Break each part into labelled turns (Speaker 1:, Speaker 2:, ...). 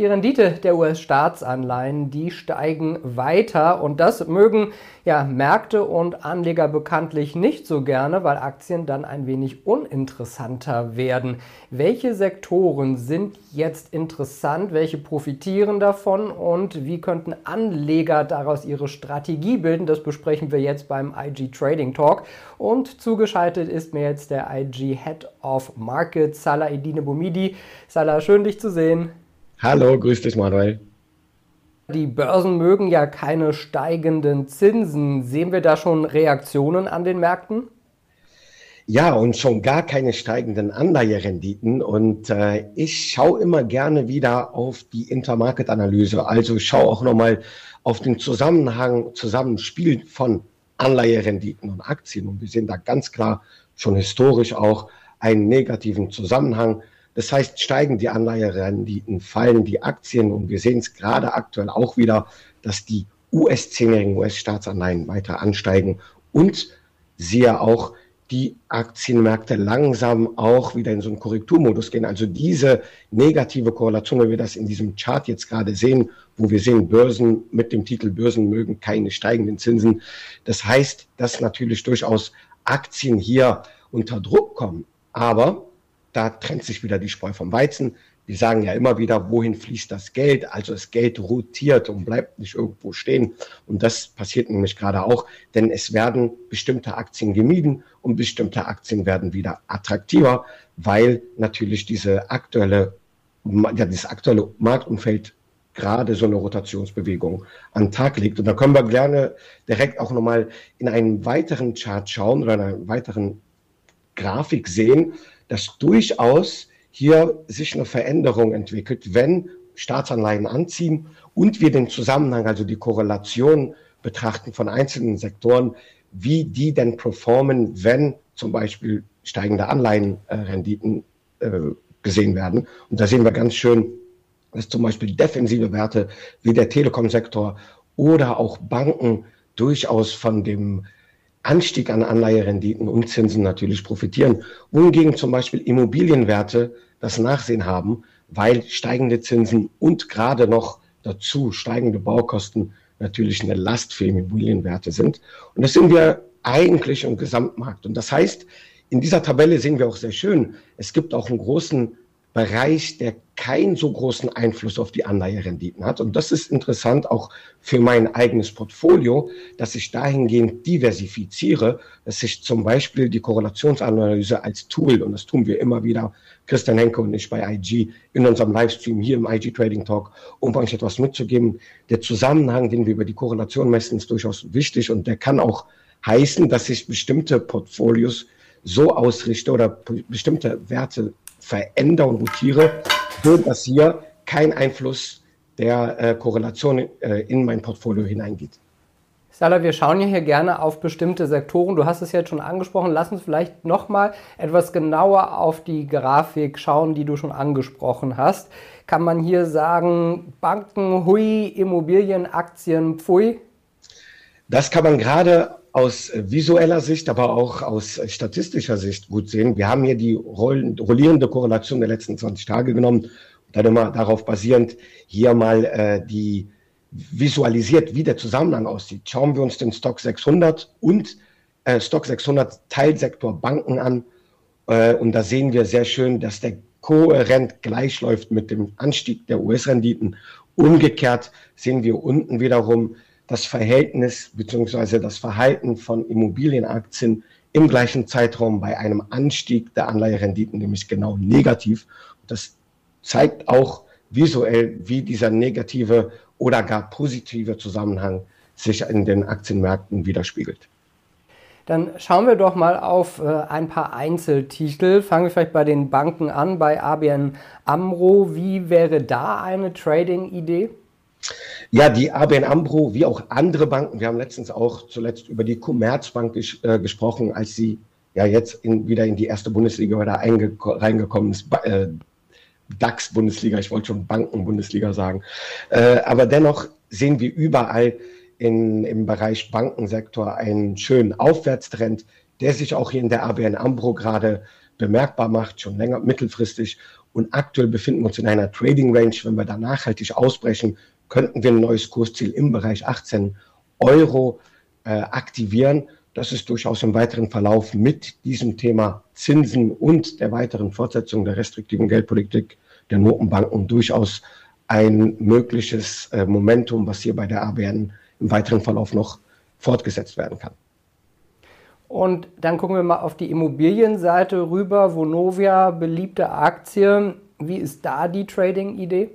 Speaker 1: Die Rendite der US-Staatsanleihen, die steigen weiter und das mögen ja Märkte und Anleger bekanntlich nicht so gerne, weil Aktien dann ein wenig uninteressanter werden. Welche Sektoren sind jetzt interessant, welche profitieren davon und wie könnten Anleger daraus ihre Strategie bilden? Das besprechen wir jetzt beim IG Trading Talk und zugeschaltet ist mir jetzt der IG Head of Markets Salah Edine Bumidi. Salah, schön dich zu sehen.
Speaker 2: Hallo, grüß dich Manuel.
Speaker 1: Die Börsen mögen ja keine steigenden Zinsen. Sehen wir da schon Reaktionen an den Märkten?
Speaker 2: Ja, und schon gar keine steigenden Anleiherenditen. Und äh, ich schaue immer gerne wieder auf die Intermarket-Analyse. Also ich schaue auch nochmal auf den Zusammenhang, Zusammenspiel von Anleiherenditen und Aktien. Und wir sehen da ganz klar schon historisch auch einen negativen Zusammenhang das heißt, steigen die Anleiherenditen, fallen die Aktien und wir sehen es gerade aktuell auch wieder, dass die US-10-jährigen US-Staatsanleihen weiter ansteigen und siehe auch die Aktienmärkte langsam auch wieder in so einen Korrekturmodus gehen. Also diese negative Korrelation, wie wir das in diesem Chart jetzt gerade sehen, wo wir sehen, Börsen mit dem Titel Börsen mögen keine steigenden Zinsen. Das heißt, dass natürlich durchaus Aktien hier unter Druck kommen. Aber da trennt sich wieder die Spreu vom Weizen. Wir sagen ja immer wieder, wohin fließt das Geld? Also das Geld rotiert und bleibt nicht irgendwo stehen. Und das passiert nämlich gerade auch, denn es werden bestimmte Aktien gemieden und bestimmte Aktien werden wieder attraktiver, weil natürlich diese aktuelle, ja, dieses aktuelle Marktumfeld gerade so eine Rotationsbewegung an den Tag legt. Und da können wir gerne direkt auch nochmal in einen weiteren Chart schauen oder in einer weiteren Grafik sehen, dass durchaus hier sich eine Veränderung entwickelt, wenn Staatsanleihen anziehen und wir den Zusammenhang, also die Korrelation betrachten von einzelnen Sektoren, wie die denn performen, wenn zum Beispiel steigende Anleihenrenditen äh, gesehen werden. Und da sehen wir ganz schön, dass zum Beispiel defensive Werte wie der Telekom-Sektor oder auch Banken durchaus von dem Anstieg an Anleiherenditen und Zinsen natürlich profitieren, wohingegen zum Beispiel Immobilienwerte das Nachsehen haben, weil steigende Zinsen und gerade noch dazu steigende Baukosten natürlich eine Last für Immobilienwerte sind. Und das sehen wir eigentlich im Gesamtmarkt. Und das heißt, in dieser Tabelle sehen wir auch sehr schön, es gibt auch einen großen Bereich, der keinen so großen Einfluss auf die Anleiherenditen hat. Und das ist interessant auch für mein eigenes Portfolio, dass ich dahingehend diversifiziere, dass ich zum Beispiel die Korrelationsanalyse als Tool, und das tun wir immer wieder, Christian Henke und ich bei IG in unserem Livestream hier im IG Trading Talk, um euch etwas mitzugeben. Der Zusammenhang, den wir über die Korrelation messen, ist durchaus wichtig und der kann auch heißen, dass ich bestimmte Portfolios so ausrichte oder bestimmte Werte verändere und rotiere, so dass hier kein Einfluss der äh, Korrelation äh, in mein Portfolio hineingeht.
Speaker 1: Salah, wir schauen ja hier gerne auf bestimmte Sektoren. Du hast es jetzt schon angesprochen. Lass uns vielleicht nochmal etwas genauer auf die Grafik schauen, die du schon angesprochen hast. Kann man hier sagen, Banken, hui, Immobilien, Aktien, pfui?
Speaker 2: Das kann man gerade aus visueller Sicht, aber auch aus statistischer Sicht gut sehen. Wir haben hier die rollierende Korrelation der letzten 20 Tage genommen und dann immer darauf basierend hier mal äh, die visualisiert, wie der Zusammenhang aussieht. Schauen wir uns den Stock 600 und äh, Stock 600 Teilsektor Banken an äh, und da sehen wir sehr schön, dass der kohärent gleichläuft mit dem Anstieg der US-Renditen. Umgekehrt sehen wir unten wiederum das Verhältnis bzw. das Verhalten von Immobilienaktien im gleichen Zeitraum bei einem Anstieg der Anleiherenditen, nämlich genau negativ. Das zeigt auch visuell, wie dieser negative oder gar positive Zusammenhang sich in den Aktienmärkten widerspiegelt.
Speaker 1: Dann schauen wir doch mal auf äh, ein paar Einzeltitel. Fangen wir vielleicht bei den Banken an, bei ABN Amro. Wie wäre da eine Trading-Idee?
Speaker 2: Ja, die ABN Ambro, wie auch andere Banken, wir haben letztens auch zuletzt über die Commerzbank ges äh, gesprochen, als sie ja jetzt in, wieder in die erste Bundesliga oder reingekommen ist. Äh, DAX-Bundesliga, ich wollte schon Banken-Bundesliga sagen. Äh, aber dennoch sehen wir überall in, im Bereich Bankensektor einen schönen Aufwärtstrend, der sich auch hier in der ABN Ambro gerade bemerkbar macht, schon länger mittelfristig. Und aktuell befinden wir uns in einer Trading Range. Wenn wir da nachhaltig ausbrechen, könnten wir ein neues Kursziel im Bereich 18 Euro äh, aktivieren. Das ist durchaus im weiteren Verlauf mit diesem Thema Zinsen und der weiteren Fortsetzung der restriktiven Geldpolitik der Notenbanken durchaus ein mögliches äh, Momentum, was hier bei der ABN im weiteren Verlauf noch fortgesetzt werden kann.
Speaker 1: Und dann gucken wir mal auf die Immobilienseite rüber. Vonovia, beliebte Aktie. Wie ist da die Trading-Idee?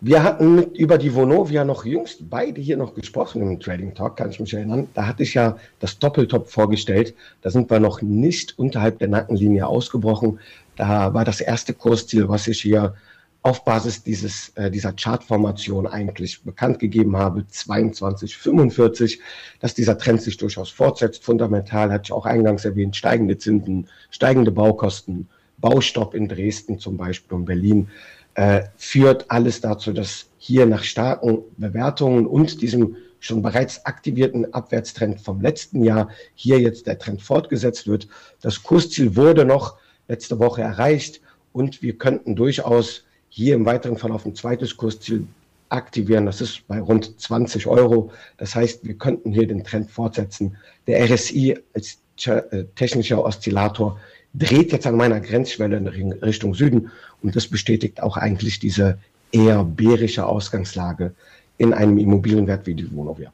Speaker 2: Wir hatten mit, über die Vonovia noch jüngst beide hier noch gesprochen im Trading Talk, kann ich mich erinnern. Da hatte ich ja das Doppeltop vorgestellt. Da sind wir noch nicht unterhalb der Nackenlinie ausgebrochen. Da war das erste Kursziel, was ich hier auf Basis dieses, äh, dieser Chartformation eigentlich bekannt gegeben habe, 22,45, dass dieser Trend sich durchaus fortsetzt. Fundamental hatte ich auch eingangs erwähnt, steigende Zinsen, steigende Baukosten, Baustopp in Dresden zum Beispiel und Berlin, äh, führt alles dazu, dass hier nach starken Bewertungen und diesem schon bereits aktivierten Abwärtstrend vom letzten Jahr hier jetzt der Trend fortgesetzt wird. Das Kursziel wurde noch letzte Woche erreicht und wir könnten durchaus hier im weiteren Verlauf ein zweites Kursziel aktivieren. Das ist bei rund 20 Euro. Das heißt, wir könnten hier den Trend fortsetzen. Der RSI als äh, technischer Oszillator dreht jetzt an meiner Grenzschwelle in Richtung Süden und das bestätigt auch eigentlich diese eher bärische Ausgangslage in einem Immobilienwert wie die Vonovia.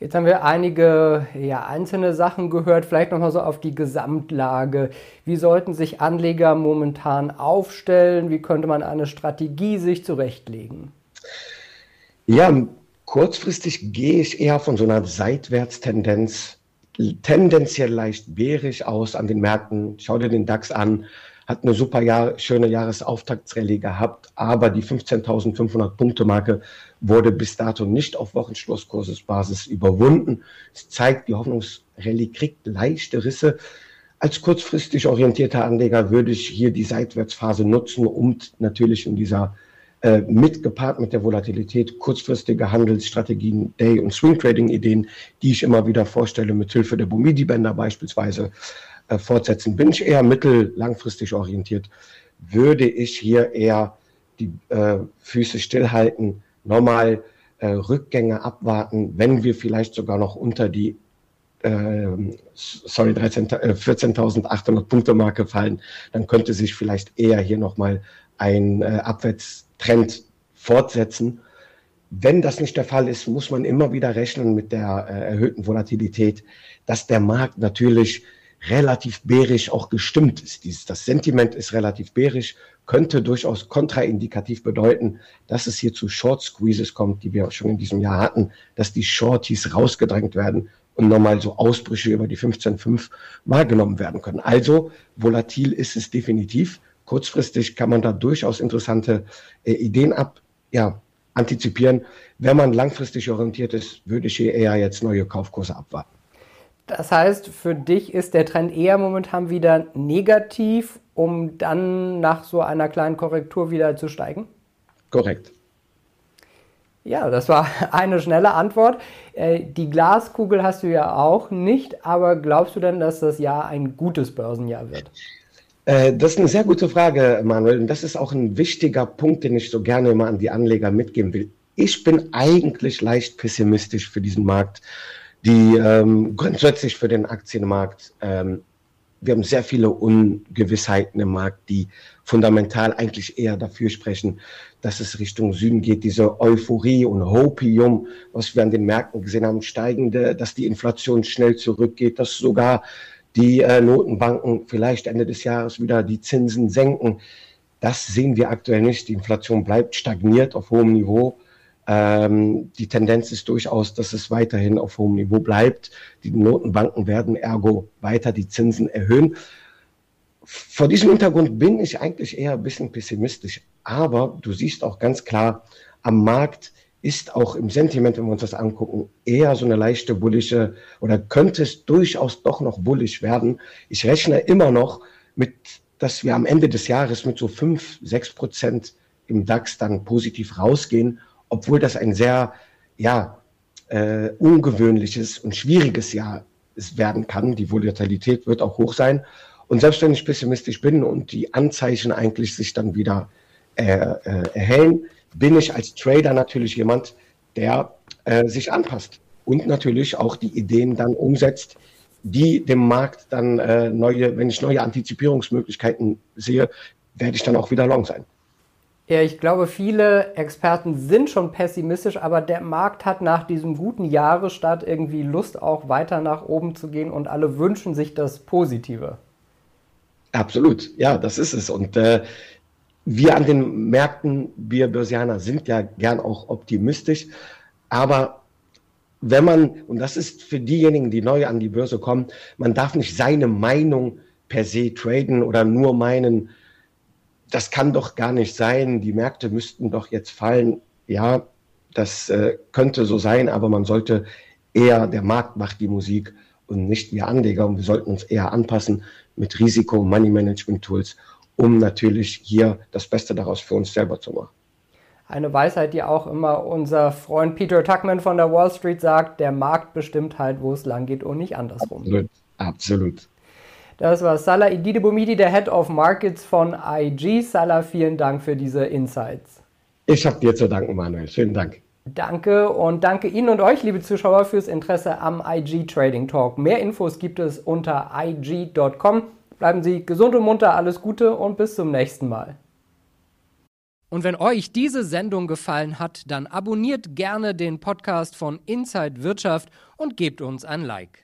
Speaker 1: Jetzt haben wir einige ja, einzelne Sachen gehört, vielleicht nochmal so auf die Gesamtlage. Wie sollten sich Anleger momentan aufstellen? Wie könnte man eine Strategie sich zurechtlegen?
Speaker 2: Ja, kurzfristig gehe ich eher von so einer Seitwärtstendenz, tendenziell leicht bärisch aus an den Märkten. Schau dir den DAX an, hat eine super Jahr, schöne Jahresauftaktsrallye gehabt, aber die 15.500 Punkte Marke wurde bis dato nicht auf Wochenschlusskursesbasis überwunden. Es zeigt, die Hoffnungsrallye kriegt leichte Risse. Als kurzfristig orientierter Anleger würde ich hier die Seitwärtsphase nutzen und natürlich in dieser äh, mitgepaart mit der Volatilität kurzfristige Handelsstrategien, Day- und Swing-Trading-Ideen, die ich immer wieder vorstelle, mit Hilfe der Bumidi-Bänder beispielsweise, äh, fortsetzen. Bin ich eher mittel-langfristig orientiert, würde ich hier eher die äh, Füße stillhalten, normal äh, Rückgänge abwarten, wenn wir vielleicht sogar noch unter die äh, sorry, 14.800 äh, Punkte Marke fallen, dann könnte sich vielleicht eher hier nochmal ein äh, Abwärtstrend fortsetzen. Wenn das nicht der Fall ist, muss man immer wieder rechnen mit der äh, erhöhten Volatilität, dass der Markt natürlich relativ bärisch auch gestimmt ist. Dieses, das Sentiment ist relativ bärisch, könnte durchaus kontraindikativ bedeuten, dass es hier zu Short Squeezes kommt, die wir auch schon in diesem Jahr hatten, dass die Shorties rausgedrängt werden und nochmal so Ausbrüche über die 15.5 wahrgenommen werden können. Also volatil ist es definitiv. Kurzfristig kann man da durchaus interessante äh, Ideen ab, ja, antizipieren. Wenn man langfristig orientiert ist, würde ich hier eher jetzt neue Kaufkurse abwarten.
Speaker 1: Das heißt, für dich ist der Trend eher momentan wieder negativ, um dann nach so einer kleinen Korrektur wieder zu steigen?
Speaker 2: Korrekt.
Speaker 1: Ja, das war eine schnelle Antwort. Äh, die Glaskugel hast du ja auch nicht, aber glaubst du denn, dass das Jahr ein gutes Börsenjahr wird?
Speaker 2: Äh, das ist eine sehr gute Frage, Manuel. Und das ist auch ein wichtiger Punkt, den ich so gerne immer an die Anleger mitgeben will. Ich bin eigentlich leicht pessimistisch für diesen Markt die ähm, grundsätzlich für den Aktienmarkt, ähm, wir haben sehr viele Ungewissheiten im Markt, die fundamental eigentlich eher dafür sprechen, dass es Richtung Süden geht. Diese Euphorie und Hopium, was wir an den Märkten gesehen haben, steigende, dass die Inflation schnell zurückgeht, dass sogar die äh, Notenbanken vielleicht Ende des Jahres wieder die Zinsen senken. Das sehen wir aktuell nicht. Die Inflation bleibt stagniert auf hohem Niveau. Ähm, die Tendenz ist durchaus, dass es weiterhin auf hohem Niveau bleibt. Die Notenbanken werden ergo weiter die Zinsen erhöhen. Vor diesem Hintergrund bin ich eigentlich eher ein bisschen pessimistisch. Aber du siehst auch ganz klar, am Markt ist auch im Sentiment, wenn wir uns das angucken, eher so eine leichte bullische oder könnte es durchaus doch noch bullisch werden. Ich rechne immer noch mit, dass wir am Ende des Jahres mit so fünf, sechs Prozent im DAX dann positiv rausgehen obwohl das ein sehr, ja, äh, ungewöhnliches und schwieriges Jahr werden kann. Die Volatilität wird auch hoch sein. Und selbst wenn ich pessimistisch bin und die Anzeichen eigentlich sich dann wieder äh, äh, erhellen, bin ich als Trader natürlich jemand, der äh, sich anpasst und natürlich auch die Ideen dann umsetzt, die dem Markt dann äh, neue, wenn ich neue Antizipierungsmöglichkeiten sehe, werde ich dann auch wieder long sein.
Speaker 1: Ja, ich glaube, viele Experten sind schon pessimistisch, aber der Markt hat nach diesem guten Jahresstart irgendwie Lust, auch weiter nach oben zu gehen und alle wünschen sich das Positive.
Speaker 2: Absolut, ja, das ist es. Und äh, wir an den Märkten, wir Börsianer, sind ja gern auch optimistisch, aber wenn man, und das ist für diejenigen, die neu an die Börse kommen, man darf nicht seine Meinung per se traden oder nur meinen, das kann doch gar nicht sein, die Märkte müssten doch jetzt fallen. Ja, das äh, könnte so sein, aber man sollte eher, der Markt macht die Musik und nicht wir Anleger und wir sollten uns eher anpassen mit Risiko, Money Management Tools, um natürlich hier das Beste daraus für uns selber zu machen
Speaker 1: eine Weisheit, die auch immer unser Freund Peter Tuckman von der Wall Street sagt, der Markt bestimmt halt, wo es lang geht und nicht andersrum.
Speaker 2: Absolut, absolut.
Speaker 1: Das war Salah Ididibomidi, der Head of Markets von IG. Salah, vielen Dank für diese Insights.
Speaker 2: Ich habe dir zu danken, Manuel. Vielen Dank.
Speaker 1: Danke und danke Ihnen und euch, liebe Zuschauer, fürs Interesse am IG Trading Talk. Mehr Infos gibt es unter ig.com. Bleiben Sie gesund und munter, alles Gute und bis zum nächsten Mal.
Speaker 3: Und wenn euch diese Sendung gefallen hat, dann abonniert gerne den Podcast von Inside Wirtschaft und gebt uns ein Like.